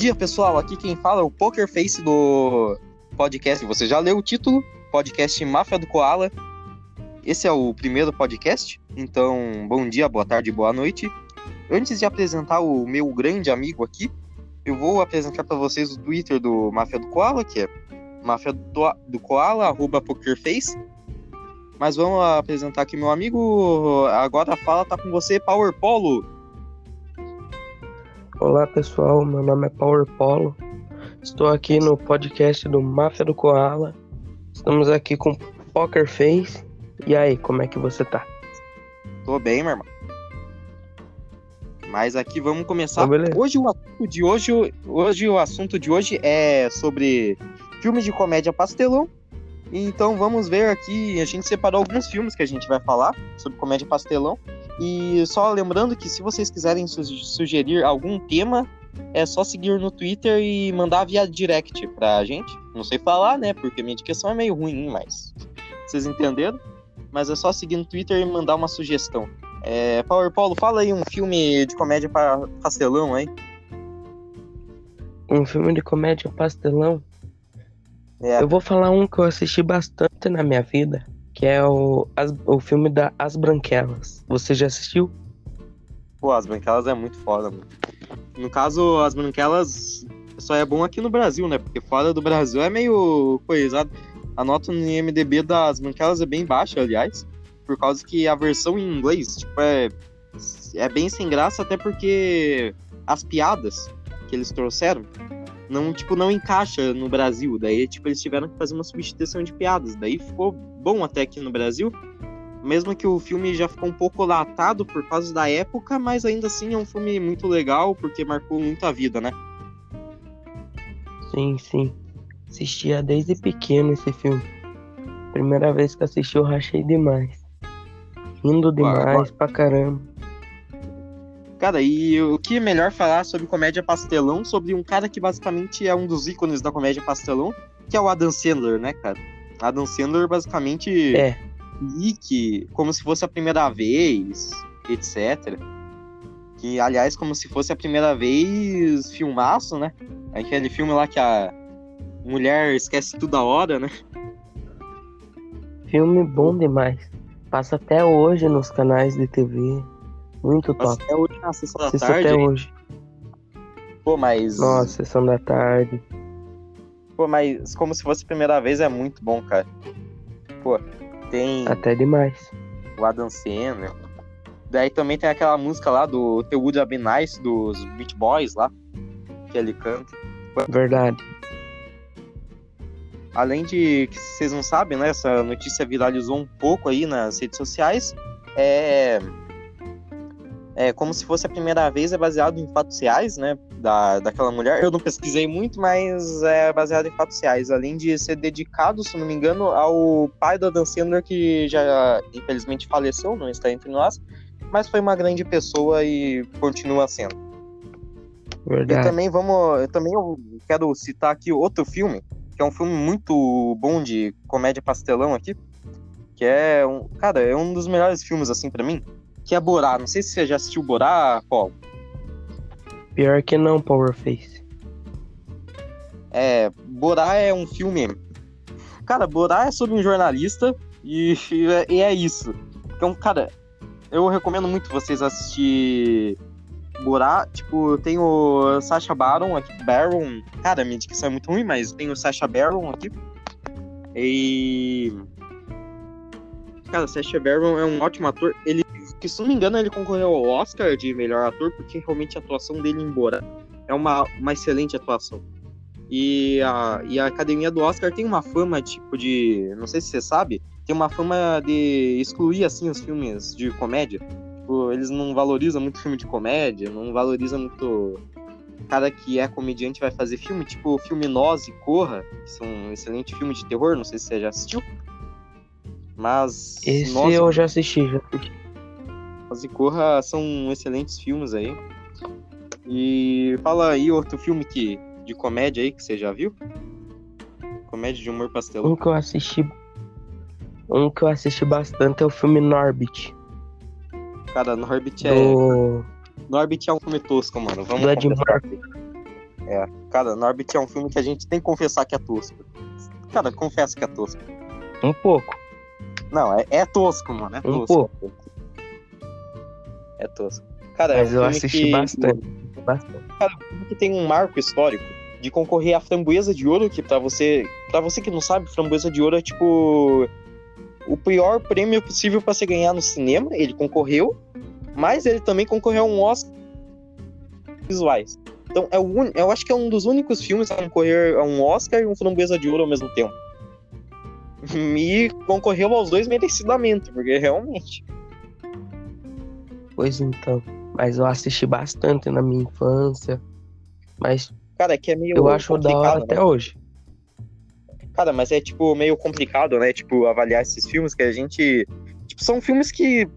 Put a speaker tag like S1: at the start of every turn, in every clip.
S1: dia, pessoal. Aqui quem fala é o Poker Face do podcast. Você já leu o título? Podcast Máfia do Koala. Esse é o primeiro podcast. Então, bom dia, boa tarde, boa noite. Antes de apresentar o meu grande amigo aqui, eu vou apresentar para vocês o Twitter do Máfia do Koala, que é Máfia do, do Koala, arroba Pokerface. Mas vamos apresentar aqui meu amigo. Agora a fala tá com você, Power Polo.
S2: Olá pessoal, meu nome é Power Polo. Estou aqui no podcast do Máfia do Koala. Estamos aqui com Poker Face. E aí, como é que você tá?
S1: Tô bem, meu irmão. Mas aqui vamos começar.
S2: Tá
S1: hoje o assunto de hoje, hoje o assunto de hoje é sobre filmes de comédia pastelão. Então vamos ver aqui, a gente separou alguns filmes que a gente vai falar sobre comédia pastelão. E só lembrando que se vocês quiserem su sugerir algum tema, é só seguir no Twitter e mandar via direct pra gente. Não sei falar, né? Porque minha dicção é meio ruim, mas vocês entenderam? Mas é só seguir no Twitter e mandar uma sugestão. É, Power Paulo, fala aí um filme de comédia para pastelão aí.
S2: Um filme de comédia pastelão? É. Eu vou falar um que eu assisti bastante na minha vida, que é o, as, o filme da As Branquelas. Você já assistiu?
S1: Pô, As Branquelas é muito foda, mano. No caso, As Branquelas só é bom aqui no Brasil, né? Porque fora do Brasil é meio coisado. A nota no IMDB das Branquelas é bem baixa, aliás, por causa que a versão em inglês, tipo, é, é bem sem graça, até porque as piadas que eles trouxeram não, tipo, não encaixa no Brasil. Daí, tipo, eles tiveram que fazer uma substituição de piadas. Daí ficou bom até aqui no Brasil. Mesmo que o filme já ficou um pouco latado por causa da época, mas ainda assim é um filme muito legal porque marcou muito a vida, né?
S2: Sim, sim. Assistia desde pequeno esse filme. Primeira vez que assisti eu rachei demais. Rindo demais pra caramba.
S1: Cara, e o que é melhor falar sobre comédia pastelão, sobre um cara que basicamente é um dos ícones da comédia pastelão, que é o Adam Sandler, né, cara? Adam Sandler basicamente
S2: é
S1: Nick, como se fosse a primeira vez, etc. Que, aliás, como se fosse a primeira vez, filmaço, né? Aquele filme lá que a mulher esquece tudo a hora, né?
S2: Filme bom demais. Passa até hoje nos canais de TV. Muito top.
S1: Até hoje na sessão da tarde.
S2: até hoje.
S1: Pô, mas.
S2: Nossa, sessão da tarde.
S1: Pô, mas como se fosse a primeira vez é muito bom, cara. Pô, tem
S2: Até demais.
S1: o Adam Sandler. Daí também tem aquela música lá do The Would Have Been Nice, dos Beach Boys lá, que ele canta.
S2: Verdade.
S1: Além de que vocês não sabem, né? Essa notícia viralizou um pouco aí nas redes sociais. É. É como se fosse a primeira vez, é baseado em fatos reais, né? Da, daquela mulher. Eu não pesquisei muito, mas é baseado em fatos reais. Além de ser dedicado, se não me engano, ao pai da Dan Sandler, que já infelizmente faleceu, não está entre nós, mas foi uma grande pessoa e continua sendo. E
S2: Verdade.
S1: também vamos. Eu também eu quero citar aqui outro filme, que é um filme muito bom de comédia pastelão aqui. Que é um. Cara, é um dos melhores filmes, assim, pra mim. Que é Borá. Não sei se você já assistiu Borá, Paulo.
S2: Pior que não, Powerface.
S1: É. Borá é um filme. Cara, Borá é sobre um jornalista e, e é isso. Então, cara, eu recomendo muito vocês assistir Borá. Tipo, tem o Sacha Baron aqui. Baron. Cara, minha dicção é muito ruim, mas tem o Sacha Baron aqui. E. Cara, Sacha Baron é um ótimo ator. Ele, que se não me engano, ele concorreu ao Oscar de melhor ator, porque realmente a atuação dele em Borá é uma, uma excelente atuação. E a, e a academia do Oscar tem uma fama, tipo, de. Não sei se você sabe, tem uma fama de excluir, assim, os filmes de comédia. Tipo, eles não valorizam muito filme de comédia, não valorizam muito. Cara que é comediante vai fazer filme, tipo o filme Nós e Corra, que são um excelente filme de terror, não sei se você já assistiu. Mas.
S2: Esse
S1: Nós,
S2: eu já assisti, já assisti.
S1: Nós e Corra são excelentes filmes aí. E fala aí outro filme que, de comédia aí que você já viu? Comédia de humor pastelão.
S2: Um que eu assisti. Um que eu assisti bastante é o filme Norbit.
S1: Cara, Norbit é.
S2: Do.
S1: Norbit é um filme tosco, mano. Vamos
S2: Do
S1: confessar. É, cara, Norbit é um filme que a gente tem que confessar que é tosco. Cara, confesso que é tosco.
S2: Um pouco.
S1: Não, é, é tosco, mano. É
S2: Um
S1: tosco. É tosco. Cara,
S2: Mas
S1: é um
S2: eu assisti
S1: que,
S2: bastante. Bastante.
S1: Cara, filme que tem um marco histórico de concorrer à framboesa de ouro, que pra você. para você que não sabe, framboesa de ouro é tipo. O pior prêmio possível pra você ganhar no cinema. Ele concorreu, mas ele também concorreu a um Oscar visuais. Então, é o un... eu acho que é um dos únicos filmes a concorrer a um Oscar e um framboesa de ouro ao mesmo tempo. E concorreu aos dois merecidamente, porque realmente.
S2: Pois então. Mas eu assisti bastante na minha infância. Mas
S1: Cara, é que é meio.
S2: eu acho da hora
S1: né?
S2: até hoje.
S1: Cara, mas é tipo meio complicado, né? Tipo, avaliar esses filmes que a gente. Tipo, são filmes que.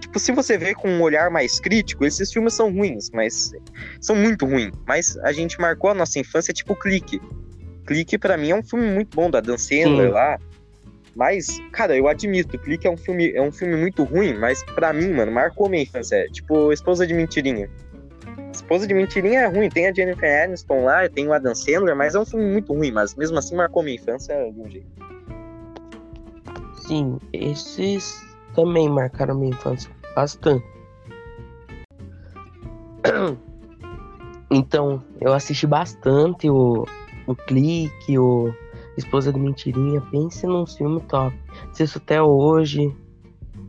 S1: Tipo, se você vê com um olhar mais crítico, esses filmes são ruins, mas. São muito ruins. Mas a gente marcou a nossa infância, tipo, Clique. Clique, pra mim, é um filme muito bom, da Dan Sandler lá. Mas, cara, eu admito, Clique é um filme, é um filme muito ruim, mas pra mim, mano, marcou minha infância. É, tipo, Esposa de Mentirinha. Esposa de Mentirinha é ruim, tem a Jennifer Aniston lá, tem o Adam Sandler, mas é um filme muito ruim, mas mesmo assim marcou minha infância de um jeito.
S2: Sim, esses também marcaram minha infância bastante. Então, eu assisti bastante o, o Clique, o Esposa de Mentirinha. Pense num filme top. Assisto até hoje.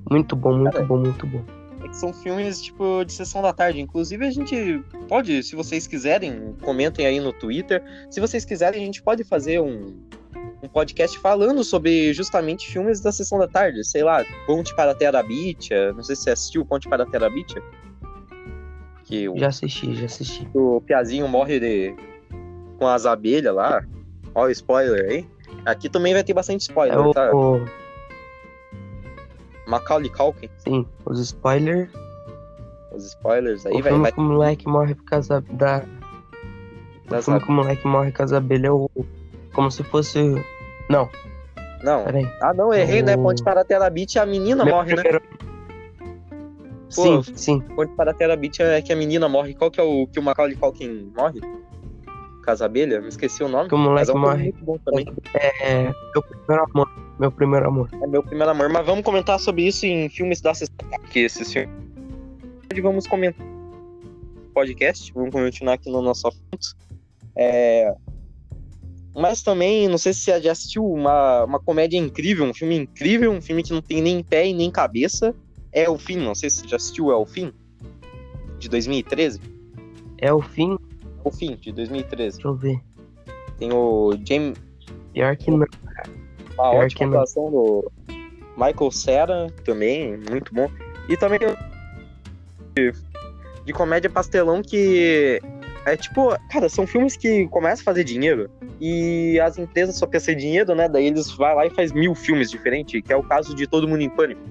S2: Muito bom, muito
S1: Cara,
S2: bom, muito bom.
S1: Que são filmes, tipo, de sessão da tarde. Inclusive, a gente pode, se vocês quiserem, comentem aí no Twitter. Se vocês quiserem, a gente pode fazer um, um podcast falando sobre justamente filmes da sessão da tarde. Sei lá, Ponte para a Terabitia. Não sei se você assistiu Ponte para a Terabitia. Que o,
S2: Já assisti, já assisti.
S1: o Piazinho morre de, com as abelhas lá. Ó, o spoiler aí. Aqui também vai ter bastante spoiler,
S2: É o,
S1: tá?
S2: o-
S1: Macaulay Culkin,
S2: sim, os spoilers.
S1: os spoilers aí,
S2: o
S1: vai,
S2: filme
S1: vai
S2: que o moleque morre por causa da. O
S1: das
S2: filme que o moleque morre por causa da abelha é o. Como se fosse. Não,
S1: Não.
S2: peraí.
S1: Ah, não, errei, né?
S2: O-
S1: Ponte para a Terabit, a menina
S2: Meu
S1: morre, né?
S2: primeiro-
S1: Pô,
S2: Sim, sim.
S1: Ponte para a Terabit é que a menina morre. Qual que é o que o Macaulay Culkin morre? Casa Abelha? Me esqueci o nome.
S2: Que o moleque
S1: é um filme
S2: morre.
S1: muito bom também.
S2: É. Meu primeiro amor. Meu primeiro amor.
S1: É meu primeiro amor. Mas vamos comentar sobre isso em filmes da sessão. Que esses filmes. Hoje Vamos comentar podcast. Vamos continuar aqui no nosso assunto. É... Mas também, não sei se você já assistiu uma, uma comédia incrível, um filme incrível, um filme que não tem nem pé e nem cabeça. É o fim, não sei se você já assistiu É o fim, de 2013.
S2: É o fim?
S1: O fim, de 2013.
S2: Deixa eu ver.
S1: Tem o James,
S2: Pior que não.
S1: uma
S2: Pior
S1: ótima atuação do Michael Cera, também, muito bom. E também de, de comédia pastelão que é tipo, cara, são filmes que começam a fazer dinheiro e as empresas só pensam em dinheiro, né? Daí eles vão lá e faz mil filmes diferentes, que é o caso de Todo Mundo em Pânico.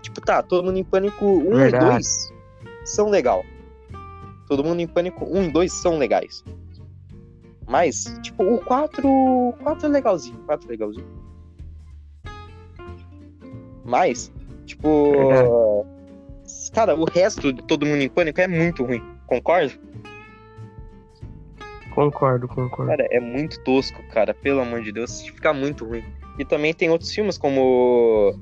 S1: Tipo, tá, Todo Mundo em Pânico 1
S2: Verdade.
S1: e 2 são legal. Todo Mundo em Pânico 1 e 2 são legais. Mas, tipo, o 4, o 4 é legalzinho, o 4 é legalzinho. Mas, tipo, cara, o resto de Todo Mundo em Pânico é muito ruim, concorda?
S2: Concordo, concordo.
S1: Cara, é muito tosco, cara, pelo amor de Deus, fica muito ruim. E também tem outros filmes como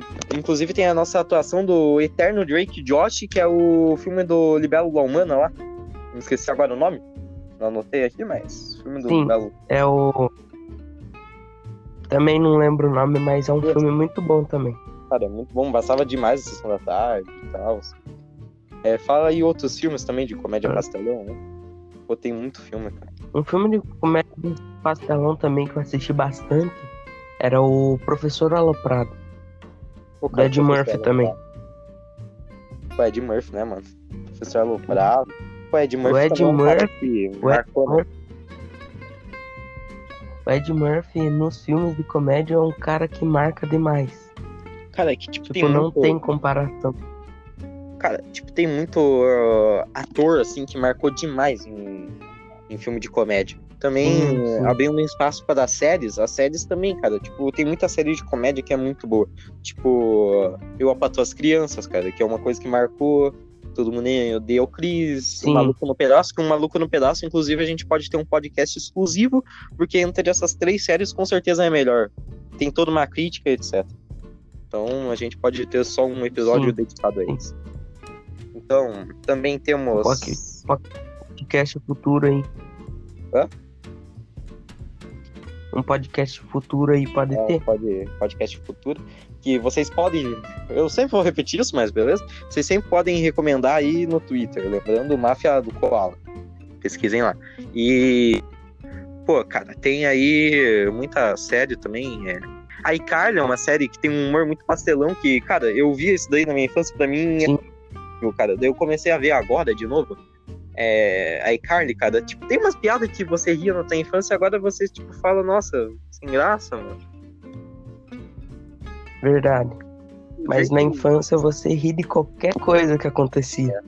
S1: que inclusive tem a nossa atuação do eterno Drake Josh, que é o filme do Libelo La Humana lá. Não esqueci agora o nome. Não anotei aqui, mas filme do
S2: Sim.
S1: Libelo.
S2: É o. Também não lembro o nome, mas é um
S1: Isso.
S2: filme muito bom também.
S1: Cara, é muito bom, passava demais a sessão da tarde e tal. É, fala aí outros filmes também de comédia
S2: Ah.
S1: pastelão, né? Pô, tem muito filme, cara.
S2: Um filme de comédia pastelão também que eu assisti bastante era o Professor Aloprado. Do Ed Murphy também.
S1: Pô, Ed Murphy, né, mano? Professor Aloprado. Ed Murphy
S2: Ed
S1: também é um cara
S2: Murphy- o Ed
S1: marcou, né?
S2: Murphy- O Ed Murphy nos filmes de comédia é um cara que marca demais.
S1: Cara, é que tipo,
S2: Tipo,
S1: tem
S2: não
S1: muito...
S2: tem comparação.
S1: Cara, tipo, tem muito uh, ator, assim, que marcou demais em, em filme de comédia. Também, abrindo um espaço para as séries, as séries também, cara. Tipo, tem muita série de comédia que é muito boa. Tipo, Eu, a Patroa as Crianças, cara, que é uma coisa que marcou. Todo mundo odeia o Chris,
S2: Sim.
S1: o Maluco no Pedaço, que o Maluco no Pedaço, inclusive, a gente pode ter um podcast exclusivo, porque entre essas três séries, com certeza é melhor. Tem toda uma crítica, etc. Então, a gente pode ter só um episódio
S2: Sim.
S1: dedicado a isso. Então, também temos...
S2: Ok. Podcast futuro aí.
S1: Hã?
S2: Um podcast futuro aí pode
S1: É,
S2: ter.
S1: pode, podcast futuro, que vocês podem, eu sempre vou repetir isso, mas beleza? Vocês sempre podem recomendar aí no Twitter, lembrando Máfia do Koala. Pesquisem lá. E, pô, cara, tem aí muita série também. É... A iCarly é uma série que tem um humor muito pastelão, que, cara, eu vi isso daí na minha infância, pra mim,
S2: Sim.
S1: é... cara. Daí eu comecei a ver agora de novo. É, a iCarly, cara, tipo, tem umas piadas que você ria na tua infância, agora você, tipo, fala, nossa, sem graça, mano.
S2: Verdade. Mas na infância você ri de qualquer coisa que acontecia.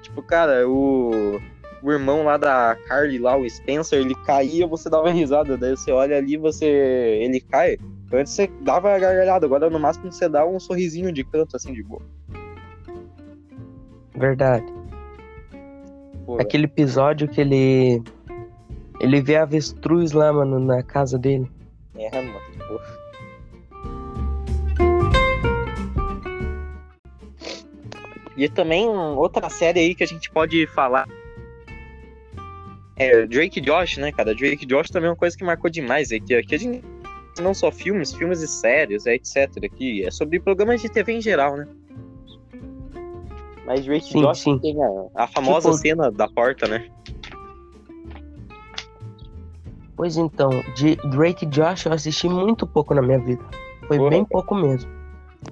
S1: Tipo, cara, o, o irmão lá da Carly, lá, o Spencer, ele caía, você dava risada. Daí você olha ali, você. ele cai. Antes você dava gargalhada, agora no máximo você dá um sorrisinho de canto, assim, de boa.
S2: Verdade.
S1: Pô,
S2: Aquele episódio que ele. Ele vê avestruz lá, mano, na casa dele.
S1: É, mano. Pô. E também outra série aí que a gente pode falar. É Drake e Josh, né, cara? Drake e Josh também é uma coisa que marcou demais. É que aqui a gente não só filmes, filmes e séries, é, etc. Aqui é sobre programas de TV em geral, né? Mas Drake
S2: Sim,
S1: Josh
S2: sim.
S1: tem a, a famosa
S2: Tipo-
S1: cena da porta, né?
S2: Pois então, de Drake e Josh eu assisti muito pouco na minha vida. Foi
S1: Porra.
S2: bem pouco mesmo.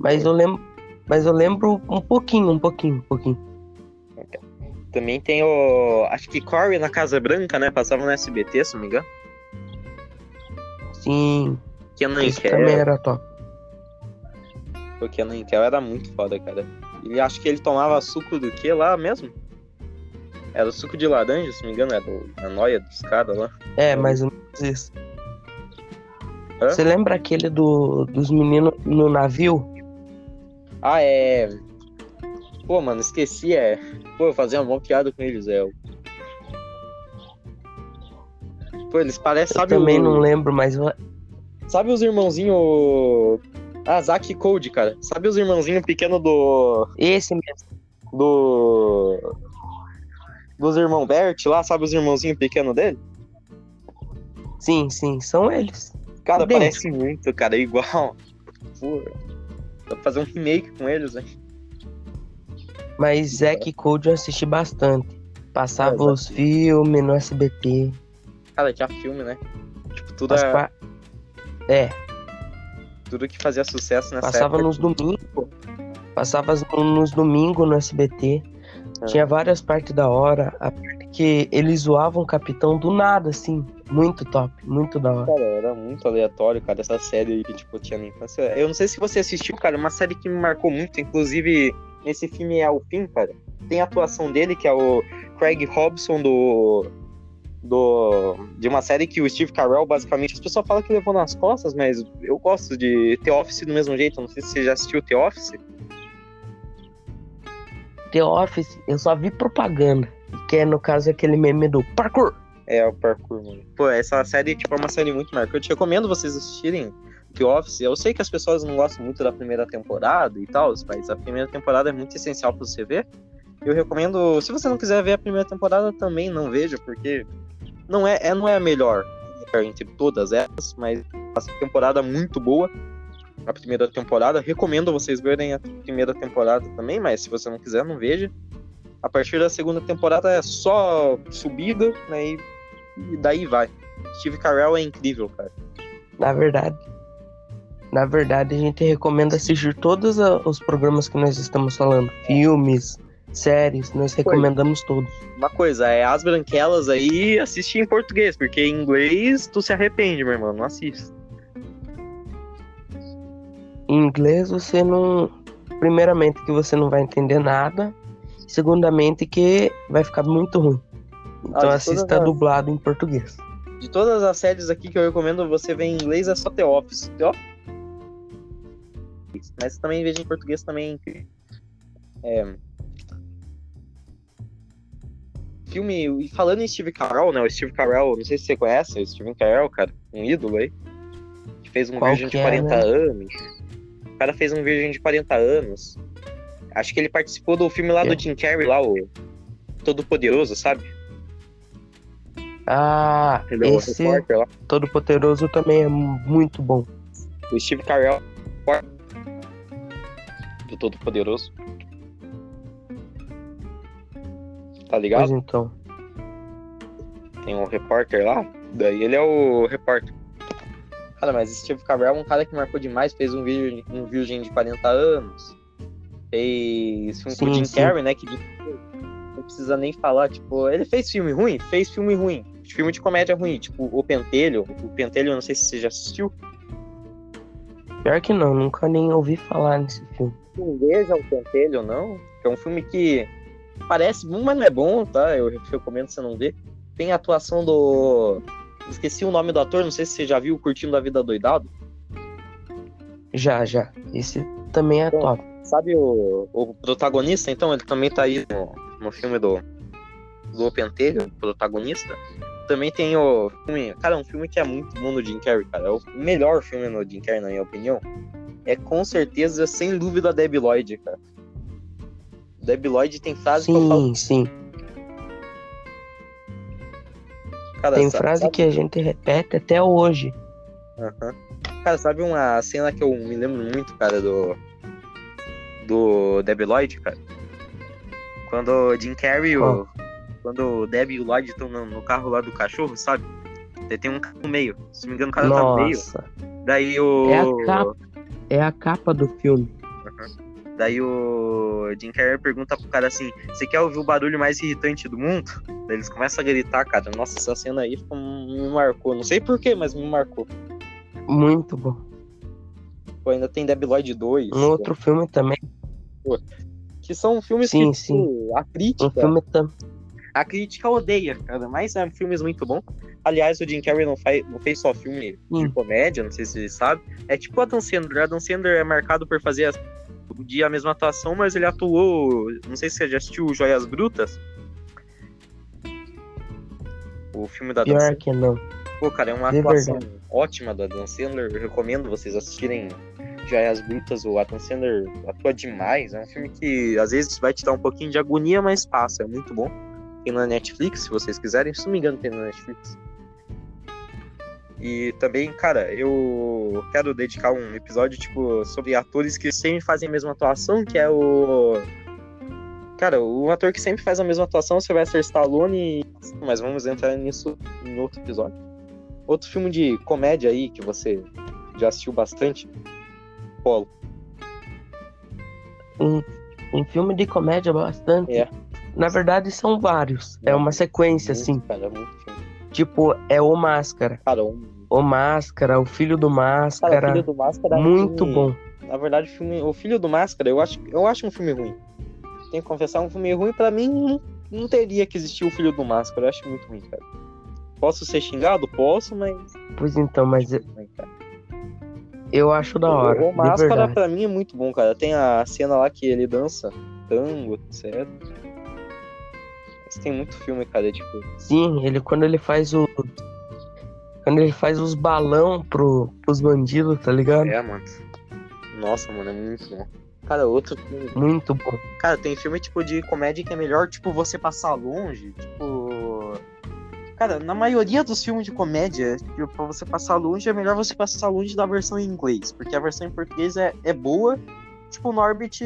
S2: Mas eu lembro. Mas eu lembro um pouquinho, um pouquinho, um pouquinho.
S1: Também tem o. Acho que Corey na Casa Branca, né? Passava no SBT, se não me engano.
S2: Sim,
S1: Kenan
S2: isso
S1: Kel.
S2: também era top.
S1: O Kenan Kel era muito foda, cara. Ele acho que ele tomava suco do que lá mesmo? Era o suco de laranja, se não me engano, era o- a noia dos caras lá.
S2: É, mais ou menos isso.
S1: Hã?
S2: Você lembra aquele do, dos meninos no navio?
S1: Ah, é. Pô, mano, esqueci, é. Pô, eu fazia uma boa piada com eles, é. Pô, eles parecem,
S2: Eu
S1: sabe
S2: também
S1: o...
S2: não lembro, mas
S1: Sabe os irmãozinhos. Ah, Zack e Code, cara. Sabe os irmãozinhos pequenos do.
S2: esse mesmo.
S1: do. Dos irmãos Bert lá, sabe os irmãozinhos pequenos dele?
S2: Sim, sim, são eles.
S1: Cara,
S2: Idêntico.
S1: parece muito, cara, é igual. Pô, dá pra fazer um remake com eles, né?
S2: Mas Zack e Code eu assisti bastante. Passava
S1: É,
S2: os filmes no SBT.
S1: Cara, tinha filme, né? Tipo, tudo,
S2: As
S1: é-
S2: pa- É,
S1: tudo que fazia sucesso nessa
S2: passava
S1: época.
S2: nos domingos. Passava no- nos domingos no SBT.
S1: É.
S2: Tinha várias partes da hora. A parte que eles zoavam o capitão do nada, assim. Muito top, muito da hora.
S1: Cara, era muito aleatório, cara, essa série aí que, tipo, tinha na infância. Eu não sei se você assistiu, cara, uma série que me marcou muito, inclusive, nesse filme é o fim, cara. Tem a atuação dele, que é o Craig Robson do... do de uma série que o Steve Carell, basicamente, as pessoas falam que levou nas costas, mas eu gosto de The Office do mesmo jeito. Não sei se você já assistiu The Office.
S2: The Office, eu só vi propaganda. Que é, no caso, aquele meme do parkour.
S1: É, o parkour, mano. Pô, essa série, tipo, é uma série muito marcante. Eu recomendo vocês assistirem The Office. Eu sei que as pessoas não gostam muito da primeira temporada e tal, mas a primeira temporada é muito essencial pra você ver. Eu recomendo, se você não quiser ver a primeira temporada, também não veja, porque não é, é- não é a melhor entre todas elas, mas a temporada muito boa. A primeira temporada. Recomendo vocês verem a primeira temporada também, mas se você não quiser, não veja. A partir da segunda temporada é só subida, né? E, e daí vai. Steve Carell é incrível, cara.
S2: Na verdade. Na verdade, a gente recomenda assistir todos os programas que nós estamos falando. Filmes, séries, nós recomendamos todos.
S1: Uma coisa, é As Branquelas aí, assiste em português, porque em inglês tu se arrepende, meu irmão, não assiste.
S2: Em inglês você não. Primeiramente que você não vai entender nada. Segundamente que vai ficar muito ruim. Então
S1: de
S2: assista
S1: as-
S2: dublado em português.
S1: De todas as séries aqui que eu recomendo você ver em inglês é só The Office. The Office. Mas também veja em português também. É, filme. E falando em Steve Carell, né? O Steve Carell, não sei se você conhece, o Steve Carell, cara, um ídolo aí. Que fez um
S2: Qual
S1: Virgem de
S2: é,
S1: 40
S2: né?
S1: anos. O cara fez um Virgem de 40 anos. Acho que ele participou do filme lá
S2: É.
S1: do Jim Carrey, lá, o Todo Poderoso, sabe?
S2: Ah,
S1: Ele é
S2: esse
S1: repórter lá.
S2: Todo Poderoso também é muito bom.
S1: O Steve Carell do Todo Poderoso. Tá ligado?
S2: Pois então.
S1: Tem um repórter lá. Daí ele é o repórter. Cara, mas Steve Carell é um cara que marcou demais. Fez um virgem, um virgem de 40 anos. Fez com o
S2: Sim,
S1: Jim
S2: sim.
S1: Carrey, né? Que não precisa nem falar. Tipo, ele fez filme ruim? Fez filme ruim. Filme de comédia ruim. Tipo, O Pentelho. O Pentelho, não sei se você já assistiu.
S2: Pior que não, nunca nem ouvi falar nesse filme.
S1: Não veja o Pentelho, não. É um filme que parece bom, mas não é bom, tá? Eu recomendo você não ver. Tem a atuação do. Esqueci o nome do ator, não sei se você já viu Curtindo a Vida Doidado.
S2: Já, já. Esse também é
S1: Então,
S2: top.
S1: Sabe o, o protagonista, então? Ele também tá aí no, no filme do, do Pentelho, o protagonista. Também tem o filme. Cara, um filme que é muito bom no Jim Carrey, cara. É o melhor filme no Jim Carrey, na minha opinião. É com certeza, sem dúvida, Debbie Lloyd, cara. Debbie Lloyd tem frase que eu falo.
S2: Sim, sim.
S1: Cara,
S2: Tem
S1: sa-
S2: frase
S1: sabe-
S2: que a gente repete até hoje.
S1: Aham. Cara, sabe uma cena que eu me lembro muito, cara, do. Do Debbie Lloyd, cara? Quando o Jim Carrey, o, quando o Debbie e o Lloyd estão no, no carro lá do cachorro, sabe? Tem um cara no meio. Se não me engano, o cara tá no meio.
S2: Nossa,
S1: Daí o.
S2: É a capa. é a capa do filme.
S1: Daí o Jim Carrey pergunta pro cara assim: Você quer ouvir o barulho mais irritante do mundo? Daí eles começam a gritar, cara. Nossa, essa cena aí me marcou. Não sei porquê, mas me marcou.
S2: Muito bom.
S1: Pô, ainda tem Debbie Lloyd 2.
S2: Um outro filme também.
S1: Que são filmes
S2: Sim,
S1: que
S2: sim.
S1: tipo, a
S2: Um
S1: crítica.
S2: filme tam...
S1: A crítica odeia, cara. Mas é filmes muito bons. Aliás, o Jim Carrey não, faz, não fez só filme de comédia, não sei se vocês sabem. É tipo o Adam Sandler. O Adam Sandler é marcado por fazer as- dia a mesma atuação, mas ele atuou. Não sei se você já assistiu Joias Brutas. O filme da
S2: Pior
S1: Sandler.
S2: que não.
S1: Pô, cara, é uma
S2: De
S1: atuação ótima do Adam Sandler. Eu recomendo vocês assistirem Joias Brutas. O Adam Sandler atua demais. É um filme que às vezes vai te dar um pouquinho de agonia, mas passa. É muito bom. Tem na Netflix, se vocês quiserem. Se não me engano, tem na Netflix. E também, cara, eu quero dedicar um episódio, tipo, sobre atores que sempre fazem a mesma atuação, que é o. Cara, o ator que sempre faz a mesma atuação o Sylvester Stallone. Mas vamos entrar nisso em outro episódio. Outro filme de comédia aí que você já assistiu bastante? Polo.
S2: Um, um filme de comédia bastante.
S1: É.
S2: Na verdade, são vários. É uma sequência,
S1: Muito,
S2: assim.
S1: Cara, muito.
S2: Tipo, é o Máscara.
S1: Cara, um...
S2: O Máscara, o Filho do
S1: cara, o
S2: Máscara.
S1: Filho do Máscara é
S2: muito
S1: filme-
S2: bom.
S1: Na verdade, o filme, o Filho do Máscara, eu acho, eu acho um filme ruim. Tenho que confessar, um filme ruim pra mim não, não teria que existir o Filho do Máscara. Eu acho muito ruim, cara. Posso ser xingado? Posso, mas.
S2: Pois então, mas eu, acho da hora.
S1: O Máscara pra mim é muito bom, cara. Tem a cena lá que ele dança tango, etc. Mas tem muito filme, cara, tipo.
S2: Sim, ele quando ele faz o. Quando ele faz os balão pro, pros bandidos, tá ligado?
S1: É, mano. Nossa, mano, é muito bom. Cara, outro filme.
S2: Muito bom.
S1: Cara, tem filme tipo de comédia que é melhor, tipo, você passar longe. Tipo. Cara, na maioria dos filmes de comédia, tipo, pra você passar longe, é melhor você passar longe da versão em inglês. Porque a versão em português é, é boa. Tipo, Norbit.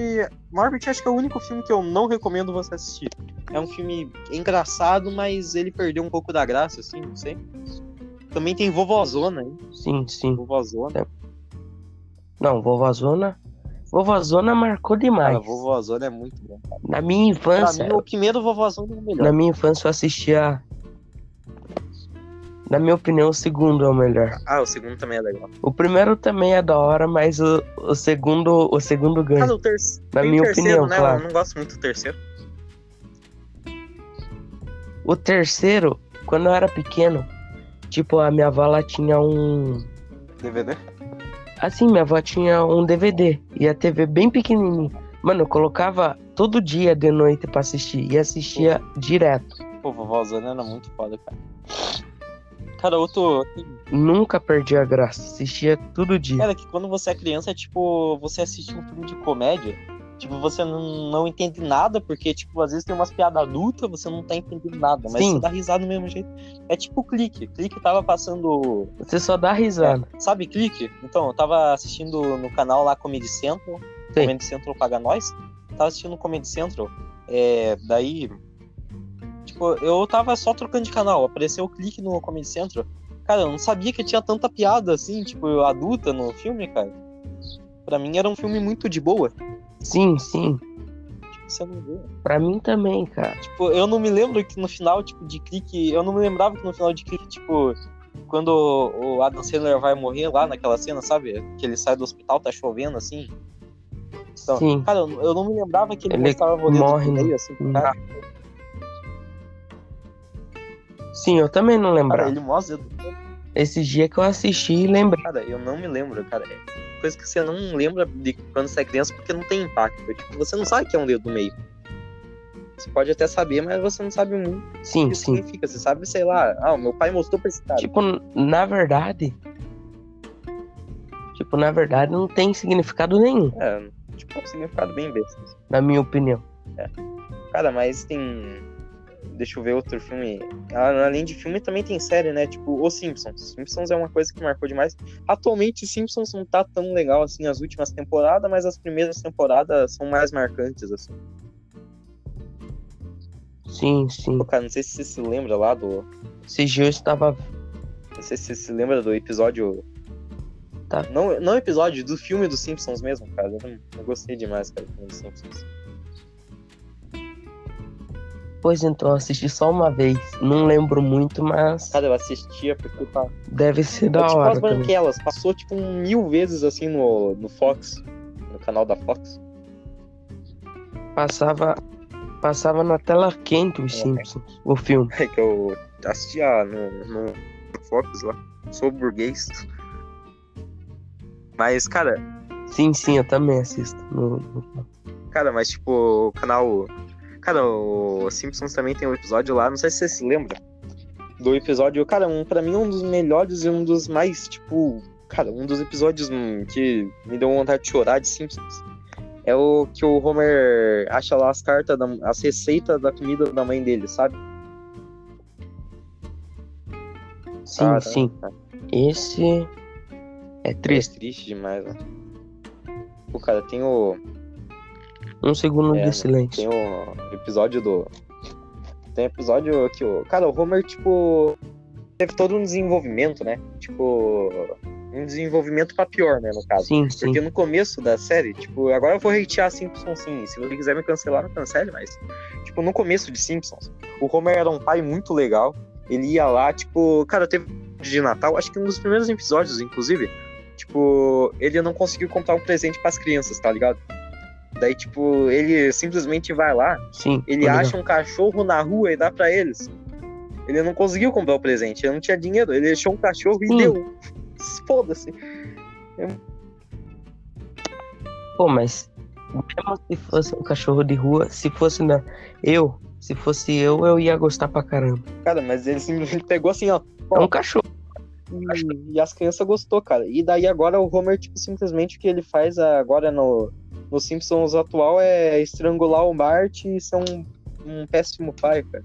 S1: Norbit acho que é o único filme que eu não recomendo você assistir. É um filme engraçado, mas ele perdeu um pouco da graça, assim, não sei. Também tem Vovozona, hein?
S2: Sim, sim.
S1: Vovozona.
S2: Não, Vovozona. Vovozona marcou demais.
S1: Cara, Vovozona é muito bom.
S2: Na minha
S1: Pra
S2: infância,
S1: mim, o primeiro Vovozona é o melhor.
S2: na minha infância eu assistia. Na minha opinião, o segundo é o melhor.
S1: Ah, o segundo também é legal.
S2: O primeiro também é da hora, mas o, o segundo, o segundo ganha.
S1: Cara, o terceiro.
S2: Na minha opinião,
S1: né?
S2: claro.
S1: Eu não gosto muito do terceiro.
S2: O terceiro, quando eu era pequeno, tipo, a minha avó ela tinha um.
S1: DVD?
S2: Assim, minha avó tinha um DVD e a TV bem pequenininha. Mano, eu colocava todo dia de noite pra assistir e assistia direto.
S1: Pô, vovózona era muito foda, cara. Cara, outro.
S2: Nunca perdi a graça. Assistia todo dia.
S1: Cara, que quando você é criança, é tipo, você assiste um filme de comédia, tipo, você não, não entende nada, porque, tipo, às vezes tem umas piadas adultas, você não tá entendendo nada, mas
S2: Sim.
S1: você dá risada do mesmo jeito. É tipo clique. Clique tava passando.
S2: Você só dá risada.
S1: Sabe clique? Então, eu tava assistindo no canal lá Comedy Central.
S2: Sim.
S1: Comedy Central paga nós. Tava assistindo Comedy Central. É, daí. Tipo, eu tava só trocando de canal. Apareceu o clique no Comedy Central. Cara, eu não sabia que tinha tanta piada assim, tipo, adulta no filme, cara. Pra mim era um filme muito de boa.
S2: Sim, sim.
S1: Tipo, você não vê.
S2: Pra mim também, cara.
S1: Tipo, eu não me lembro que no final, tipo, de clique. Eu não me lembrava que no final de clique, tipo, quando o Adam Sandler vai morrer lá naquela cena, sabe? Que ele sai do hospital, tá chovendo assim. Então,
S2: Sim.
S1: Cara, eu eu não me lembrava que ele,
S2: Ele
S1: mostrava o dedo
S2: morre
S1: no meio, assim,
S2: na-
S1: cara.
S2: Sim, eu também não
S1: Cara,
S2: lembrava.
S1: ele mostra o.
S2: Esse dia que eu assisti e lembrei.
S1: Cara, eu não me lembro, cara. É coisa que você não lembra de quando você é criança porque não tem impacto. Tipo, você não sabe que é um dedo no meio. Você pode até saber, mas você não sabe muito o
S2: Sim,
S1: que
S2: sim.
S1: significa. Você sabe, sei lá, ah, o meu pai mostrou pra esse cara.
S2: Tipo, na verdade. Tipo, na verdade não tem significado nenhum,
S1: É, tipo, é um significado bem besta.
S2: na minha opinião.
S1: Cara, mas tem. Deixa eu ver outro filme. Ah, Além de filme, também tem série, né? Tipo, Os Simpsons. Simpsons é uma coisa que marcou demais. Atualmente, Simpsons não tá tão legal assim as últimas temporadas, mas as primeiras temporadas são mais marcantes, assim.
S2: Sim, sim.
S1: Pô, cara, não sei se você se lembra lá do.
S2: Esse dia eu estava.
S1: Não sei se você se lembra do episódio.
S2: Tá.
S1: Não, não episódio, do filme dos Simpsons mesmo, cara. Eu, não, eu gostei demais, cara, do filme dos Simpsons.
S2: Pois então, eu assisti só uma vez. Não lembro muito, mas
S1: Cara, eu assistia porque tá.
S2: deve ser
S1: É
S2: da
S1: tipo
S2: hora
S1: as
S2: também.
S1: branquelas. Passou tipo mil vezes assim no, no Fox. No canal da Fox.
S2: Passava, passava na tela quente
S1: É.
S2: os Simpsons, o filme.
S1: que eu assistia no, no Fox lá. Sou burguês. Mas, cara,
S2: Sim, sim, eu também assisto. No-
S1: cara, mas tipo, o canal. Cara, o Simpsons também tem um episódio lá, não sei se você se lembra. Do episódio, cara, um, pra mim um dos melhores e um dos mais, tipo. Cara, um dos episódios hum, que me deu vontade de chorar de Simpsons. É o que o Homer acha lá as cartas, da, as receitas da comida da mãe dele, sabe?
S2: Sim,
S1: Cara,
S2: sim.
S1: cara.
S2: Esse é
S1: É
S2: triste.
S1: triste demais, né? Pô, cara, tem o.
S2: Um segundo
S1: É,
S2: de silêncio.
S1: Tem o episódio do. Tem episódio que o. Cara, o Homer, tipo. Teve todo um desenvolvimento, né? Tipo. Um desenvolvimento pra pior, né, no caso.
S2: Sim, sim.
S1: Porque no começo da série, tipo, agora eu vou hatear Simpsons sim. Se você quiser me cancelar, me cancele, mas. Tipo, no começo de Simpsons, o Homer era um pai muito legal. Ele ia lá, tipo, cara, teve de Natal, acho que um dos primeiros episódios, inclusive. Tipo, ele não conseguiu comprar um presente pras crianças, tá ligado? Daí, tipo, ele simplesmente vai lá,
S2: Sim.
S1: ele acha um cachorro na rua e dá pra eles. Ele não conseguiu comprar o presente, ele não tinha dinheiro, ele achou um cachorro e
S2: Sim.
S1: deu. Foda-se.
S2: Pô, mas mesmo se fosse um cachorro de rua, se fosse na... eu, se fosse eu, eu ia gostar pra caramba.
S1: Cara, mas ele simplesmente pegou assim, ó.
S2: É um cachorro.
S1: E, e as crianças gostou, cara. E daí agora o Homer, tipo, simplesmente o que ele faz agora no, no Simpsons atual é estrangular o Bart e ser um, um péssimo pai, cara.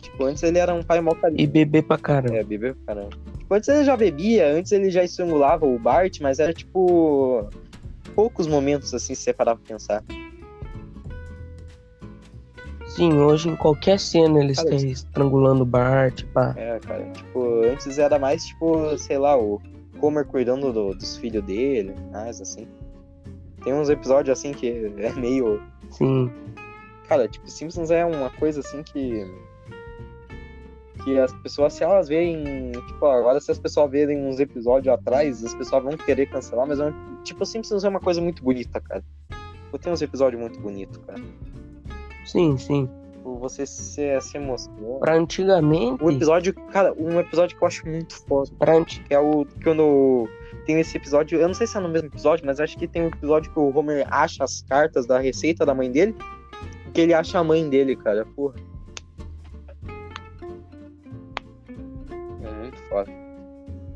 S1: Tipo, antes ele era um pai mal carinho.
S2: E beber pra caramba.
S1: É, bebeu, caramba. Tipo, antes ele já bebia, antes ele já estrangulava o Bart, mas era tipo. poucos momentos assim, se você parar pra pensar.
S2: Sim, hoje em qualquer cena eles
S1: Cara,
S2: estão estrangulando o Bart, pá.
S1: É, cara, tipo, antes era mais, tipo, sei lá, o Homer cuidando do- dos filhos dele, mais assim. Tem uns episódios assim que é meio.
S2: Sim,
S1: Cara, tipo, Simpsons é uma coisa assim que. Que as pessoas, se elas verem. Tipo, agora se as pessoas verem uns episódios atrás, as pessoas vão querer cancelar, mas é tipo, Simpsons é uma coisa muito bonita, cara. Tipo, Tem uns episódios muito bonitos, cara.
S2: sim, sim.
S1: Tipo, Você se, se.
S2: Pra antigamente,
S1: O episódio, cara, um episódio que eu acho muito foda.
S2: pra anti...
S1: Que é o quando tem esse episódio, eu não sei se é no mesmo episódio, mas acho que tem um episódio que o Homer acha as cartas da receita da mãe dele, que ele acha a mãe dele, cara, porra. É muito foda.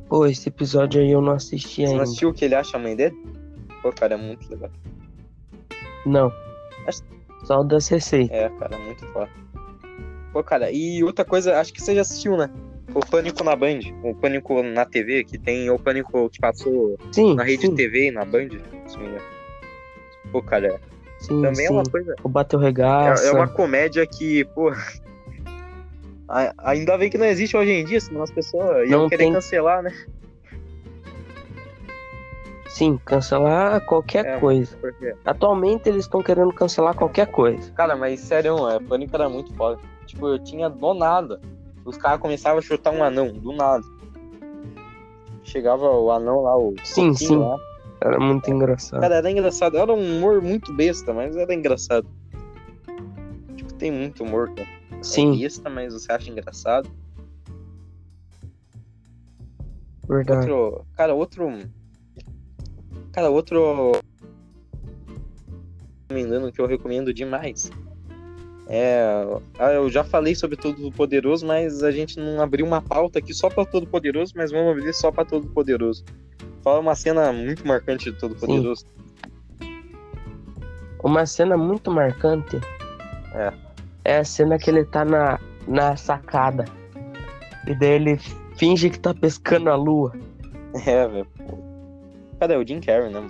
S2: Pô, esse episódio aí eu não assisti
S1: Você
S2: ainda.
S1: Você assistiu o que ele acha a mãe dele? Pô, cara, é muito legal.
S2: Não.
S1: Acho...
S2: Só o das receitas.
S1: É, cara, é muito foda. Pô, cara, e outra coisa, acho que você já assistiu, né? O Pânico na Band, o Pânico na TV, que tem o Pânico que passou
S2: Sim,
S1: na rede
S2: sim,
S1: TV e na Band, se me engano. Pô, cara,
S2: sim,
S1: também é
S2: sim.
S1: uma coisa.
S2: O Bateu
S1: É,
S2: Regaça.
S1: é uma comédia que, pô. Ainda bem que não existe hoje em dia, senão as pessoas iam
S2: Não
S1: querer
S2: tem-
S1: cancelar, né?
S2: Sim, cancelar qualquer
S1: É.
S2: coisa.
S1: Porque,
S2: Atualmente eles estão querendo cancelar qualquer coisa.
S1: cara, mas sério, é, Pânico era muito foda. Tipo, eu tinha do nada. Os caras começavam a chutar um anão, do nada. Chegava o anão lá, o
S2: Sim, sim.
S1: lá.
S2: Era muito engraçado.
S1: Cara, era engraçado. Era um humor muito besta, mas era engraçado. Tipo, tem muito humor, cara. É
S2: Sim,
S1: besta, mas você acha engraçado.
S2: verdade.
S1: Outro. Cara, outro. Cara, outro. Recomendando que eu recomendo demais. É. ah, Eu já falei sobre Todo Poderoso, mas a gente não abriu uma pauta aqui só pra Todo Poderoso, mas vamos abrir só pra Todo Poderoso. Fala uma cena muito marcante de Todo Poderoso.
S2: Uma cena muito marcante
S1: É.
S2: é a cena que ele tá na, na sacada. E daí ele finge que tá pescando a lua.
S1: É, velho. É o Jim Carrey, né?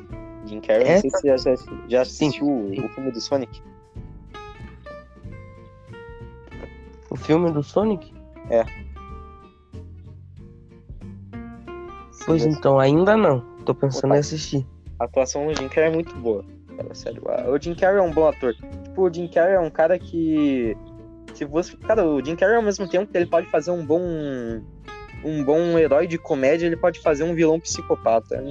S1: Jim Carrey, não sei
S2: Essa-
S1: se você já, já,
S2: Sim,
S1: assistiu
S2: sim.
S1: o filme do Sonic.
S2: O filme do Sonic? Pois
S1: Sim,
S2: então, ainda não. Tô pensando
S1: Opa.
S2: em assistir.
S1: A atuação do Jim Carrey é muito boa. Cara, sério. O Jim Carrey é um bom ator. Tipo, o Jim Carrey é um cara que. Se você. Cara, o Jim Carrey, ao mesmo tempo que ele pode fazer um bom. Um bom herói de comédia, ele pode fazer um vilão psicopata.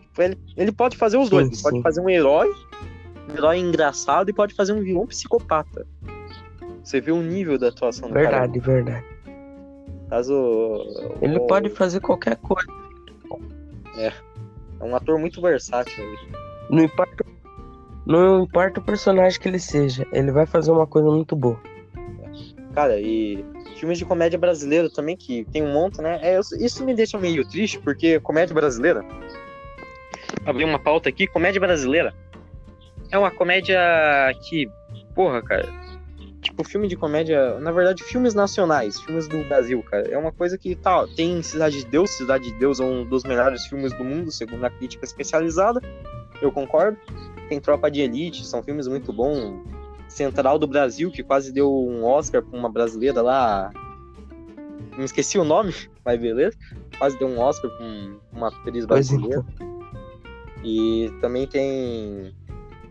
S1: Tipo, Ele, ele pode fazer os
S2: Sim,
S1: dois. Ele pode fazer um herói, um herói engraçado, e pode fazer um vilão psicopata. Você vê o nível da atuação do cara.
S2: Verdade, verdade.
S1: Caso.
S2: Ele
S1: o-
S2: pode fazer qualquer coisa.
S1: É um ator muito versátil. ele.
S2: Não importa, não importa o personagem que ele seja, ele vai fazer uma coisa muito boa.
S1: Cara, e filmes de comédia brasileira também, que tem um monte, né? É, isso- isso me deixa meio triste, porque comédia brasileira. Abri uma pauta aqui, comédia brasileira. É uma comédia que, porra, cara. Tipo, filme de comédia. Na verdade, filmes nacionais, filmes do Brasil, cara. É uma coisa que, tá, tem Cidade de Deus. Cidade de Deus é um dos melhores filmes do mundo, segundo a crítica especializada. Eu concordo. Tem Tropa de Elite, são filmes muito bons. Central do Brasil, que quase deu um Oscar pra uma brasileira lá. Me esqueci o nome, mas beleza. Quase deu um Oscar pra um- uma atriz brasileira.
S2: então.
S1: E também tem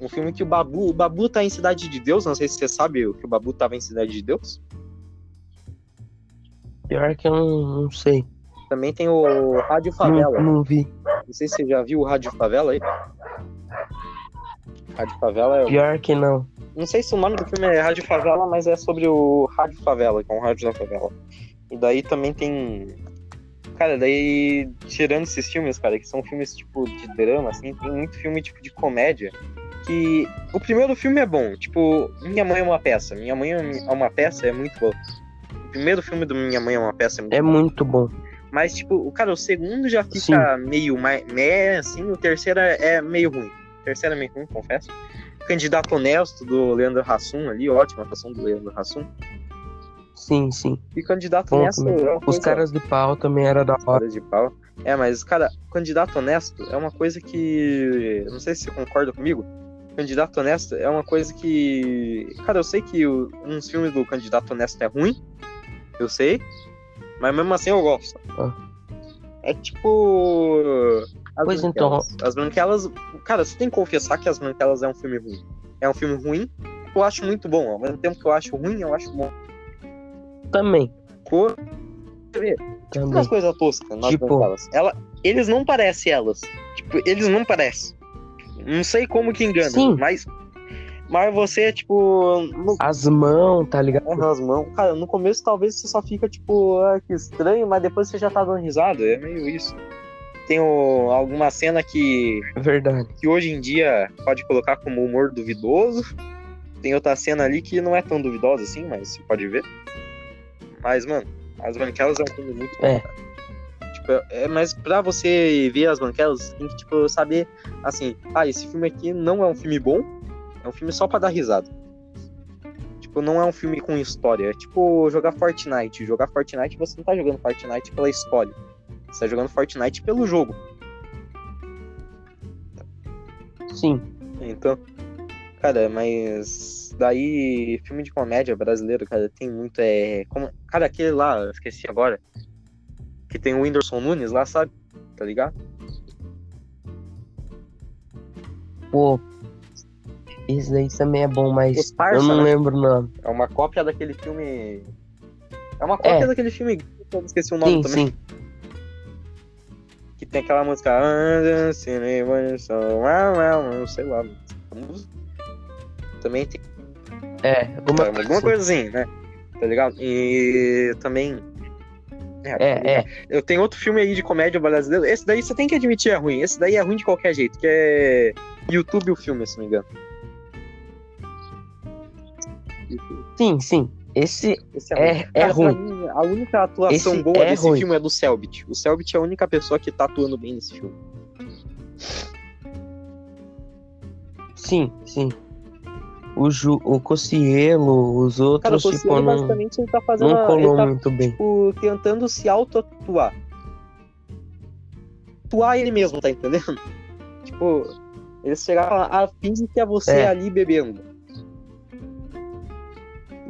S1: um filme que o Babu. O Babu tá em Cidade de Deus. Não sei se você sabe que o Babu tava em Cidade de Deus.
S2: Pior que eu não, não sei.
S1: Também tem o Rádio
S2: Não,
S1: Favela.
S2: não vi.
S1: Não sei se você já viu o Rádio Favela aí. Rádio Favela é.
S2: Pior que não.
S1: Não sei se o nome do filme é Rádio Favela, mas é sobre o Rádio Favela, que é um rádio da favela. E daí também tem. Cara, daí, tirando esses filmes, cara, que são filmes tipo de drama, assim, tem muito filme tipo de comédia. Que o primeiro filme é bom, tipo, Minha Mãe é uma Peça. Minha Mãe é uma Peça é muito bom. O primeiro filme do Minha Mãe é uma Peça é muito
S2: É muito bom.
S1: mas, tipo, o cara, o segundo já fica meio mais, meh, assim, o terceiro é, é meio ruim. O terceiro é meio ruim, confesso. Candidato Honesto, do Leandro Hassum ali, ótima atuação do Leandro Hassum.
S2: Sim, sim.
S1: E Candidato
S2: Bom
S1: Honesto é
S2: Os caras de pau também era da hora.
S1: De pau. É, mas, cara, Candidato Honesto é uma coisa que... Não sei se você concorda comigo. Candidato Honesto é uma coisa que... Cara, eu sei que o- uns filmes do Candidato Honesto é ruim. Eu sei. Mas mesmo assim eu gosto.
S2: Ah.
S1: É tipo... As
S2: Pois então.
S1: As Branquelas... Cara, você tem que confessar que As Branquelas é um filme ruim. É um filme ruim. Eu acho muito bom. Ao mesmo tempo que eu acho ruim, eu acho bom.
S2: Também.
S1: Cor... Umas
S2: Também.
S1: coisas toscas nas
S2: Tipo-
S1: branquelas. Ela, eles não parecem elas. Tipo, eles não parecem. Não sei como que engana,
S2: Sim.
S1: mas. Mas você, tipo. No,
S2: As mãos, tá ligado?
S1: as mãos. Cara, no começo talvez você só fica, tipo, ah, que estranho, mas depois você já tá dando risada. É meio isso. Tem o- alguma cena que,
S2: Verdade.
S1: que hoje em dia pode colocar como humor duvidoso. Tem outra cena ali que não é tão duvidosa assim, mas você pode ver. Mas, mano, As Branquelas é um filme muito bom,
S2: É.
S1: cara. Tipo, é, mas pra você ver as Branquelas, você tem que, tipo, saber, assim, ah, esse filme aqui não é um filme bom, é um filme só pra dar risada. Tipo, não é um filme com história. É tipo jogar Fortnite. Jogar Fortnite, você não tá jogando Fortnite pela história. Você tá jogando Fortnite pelo jogo.
S2: Sim.
S1: Então, cara, mas daí filme de comédia brasileiro, cara, tem muito é, como, cara, aquele lá, eu esqueci agora, que tem o Whindersson Nunes lá, sabe? Tá ligado?
S2: Pô. Esse daí também é bom, mas eu não
S1: né?
S2: lembro o nome.
S1: É uma cópia daquele filme É uma cópia
S2: É.
S1: daquele filme eu esqueci o nome
S2: Sim,
S1: também,
S2: sim.
S1: que tem aquela música sei lá. Também tem
S2: É, alguma,
S1: alguma,
S2: coisa.
S1: coisa assim, né? Tá ligado? E também
S2: É,
S1: ligado?
S2: é.
S1: Eu tenho outro filme aí de comédia brasileiro. Esse daí você tem que admitir é ruim. Esse daí é ruim de qualquer jeito, que é YouTube o filme, se não me engano.
S2: Sim, sim. Esse
S1: Esse
S2: É-
S1: ruim.
S2: é
S1: pra
S2: ruim.
S1: mim, a única atuação
S2: Esse
S1: boa
S2: é
S1: desse
S2: ruim.
S1: filme é do Selbit. O Selbit é a única pessoa que tá atuando bem nesse filme.
S2: Sim, sim. O, Ju, o Cocielo, os
S1: Cara, o
S2: outros, tipo, não,
S1: basicamente, ele tá fazendo.
S2: não colou
S1: tá,
S2: muito bem.
S1: tipo, tentando se auto-atuar. Atuar ele mesmo, tá entendendo? Tipo, ele chegaram lá, ah, finge que é você
S2: É.
S1: ali bebendo.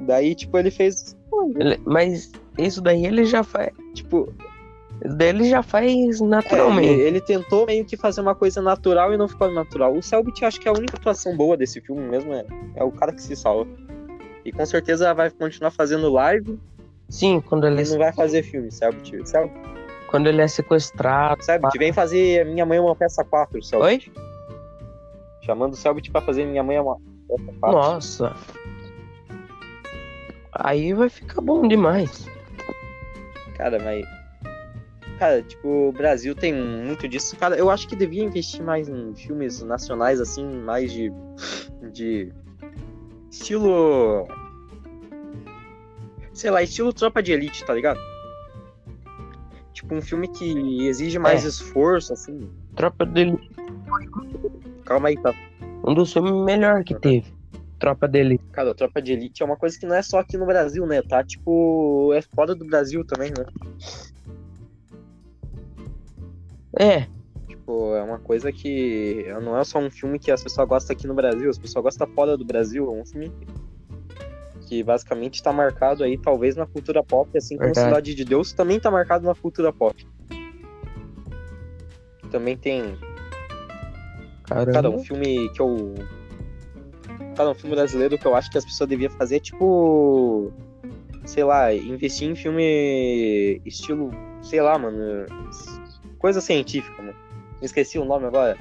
S1: Daí, tipo, ele fez.
S2: Ele- mas isso daí ele já faz.
S1: Tipo,
S2: Isso daí ele já faz
S1: É, ele,
S2: naturalmente.
S1: ele tentou meio que fazer uma coisa natural e não ficou natural. O Selbit, acho que é a única atuação boa desse filme mesmo é, é o cara que se salva. E com certeza vai continuar fazendo live
S2: Sim, quando ele,
S1: e não vai fazer filme, Selbit. Selbit,
S2: quando ele é sequestrado.
S1: Selbit, vem fazer Minha Mãe é uma Peça 4, Selbit.
S2: Oi?
S1: Chamando o Selbit pra fazer Minha Mãe é uma Peça 4.
S2: Nossa. Aí vai ficar bom demais.
S1: Cara, mas... Cara, tipo, o Brasil tem muito disso. Cara, eu acho que devia investir mais em filmes nacionais, assim, mais de... De... Estilo... Sei lá, estilo Tropa de Elite, tá ligado? Tipo, um filme que exige mais
S2: É.
S1: esforço, assim.
S2: Tropa dele.
S1: Calma aí, tá?
S2: Um dos filmes melhor que teve. Tropa dele.
S1: Cara, a Tropa de Elite é uma coisa que não é só aqui no Brasil, né? Tá, tipo, é fora do Brasil também, né?
S2: É,
S1: Tipo, é uma coisa que não é só um filme que as pessoas gostam aqui no Brasil, as pessoas gostam fora do Brasil. É um filme que basicamente tá marcado aí, talvez, na cultura pop, assim como
S2: Verdade.
S1: Cidade de Deus também tá marcado na cultura pop. Também tem, cara,
S2: caramba.
S1: um filme que eu. Cara, um filme brasileiro que eu acho que as pessoas deviam fazer tipo. Sei lá, investir em filme estilo. Sei lá, mano. Coisa científica, mano. Me esqueci o nome agora.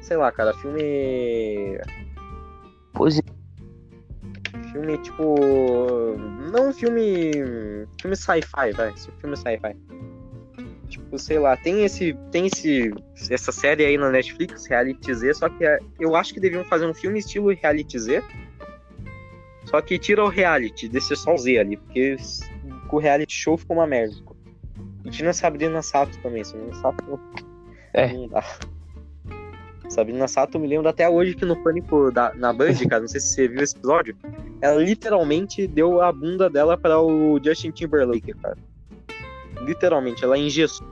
S1: Sei lá, cara, filme.
S2: Pois
S1: Filme tipo. Não filme. Filme sci-fi, vai. Filme sci-fi. Tipo, sei lá, tem esse. Tem esse. Essa série aí na Netflix, Reality Z, só que é- eu acho que deviam fazer um filme estilo Reality Z. Só que tira o reality, deixa só o Z ali, porque o reality show ficou uma merda. E tinha a Sabrina Sato também, Sabrina Sato
S2: É.
S1: não dá. Sabrina Sato, me lembro até hoje que no Pânico da, na Band, cara, não sei se você viu esse episódio, ela literalmente deu a bunda dela para o Justin Timberlake, cara. Literalmente, ela engessou,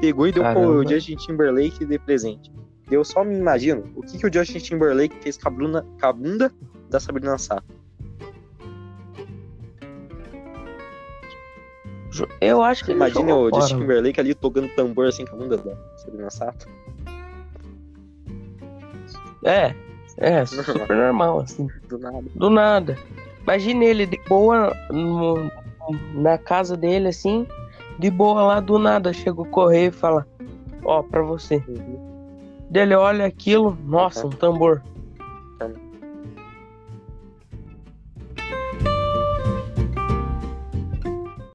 S1: pegou e deu
S2: Caramba.
S1: pro Justin Timberlake de presente. Eu só me imagino o que, que o Justin Timberlake fez com a, Bruna, com a bunda da Sabrina Sato.
S2: Eu acho que
S1: Imagina o Justin
S2: mano.
S1: Timberlake ali tocando tambor assim com a bunda da Sabrina Sato.
S2: É, é, super normal, assim.
S1: Do nada.
S2: Do nada. Imagina ele de boa no- na casa dele, assim, de boa lá, do nada. Chega o correio e fala: Ó, pra você.
S1: Uhum.
S2: Dele olha aquilo, nossa, um tambor.